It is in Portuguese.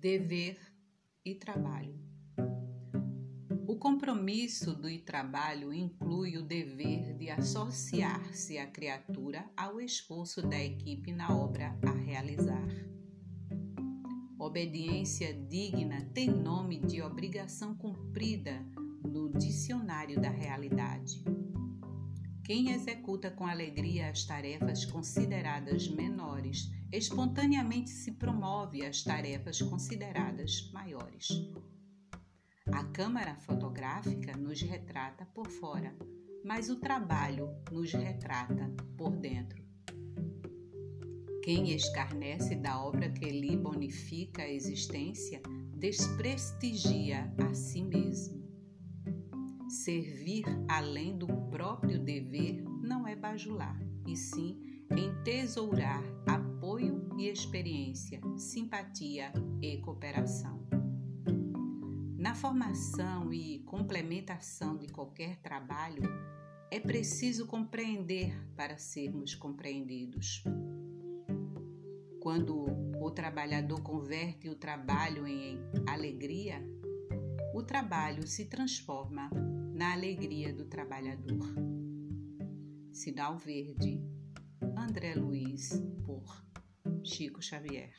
dever e trabalho. O compromisso do trabalho inclui o dever de associar-se a criatura ao esforço da equipe na obra a realizar. Obediência digna tem nome de obrigação cumprida no dicionário da realidade. Quem executa com alegria as tarefas consideradas menores, espontaneamente se promove às tarefas consideradas maiores. A câmara fotográfica nos retrata por fora, mas o trabalho nos retrata por dentro. Quem escarnece da obra que lhe bonifica a existência desprestigia a si mesmo. Servir além do próprio dever não é bajular, e sim entesourar apoio e experiência, simpatia e cooperação. Na formação e complementação de qualquer trabalho, é preciso compreender para sermos compreendidos. Quando o trabalhador converte o trabalho em alegria, o trabalho se transforma na alegria do trabalhador. Sinal Verde, André Luiz, por Chico Xavier.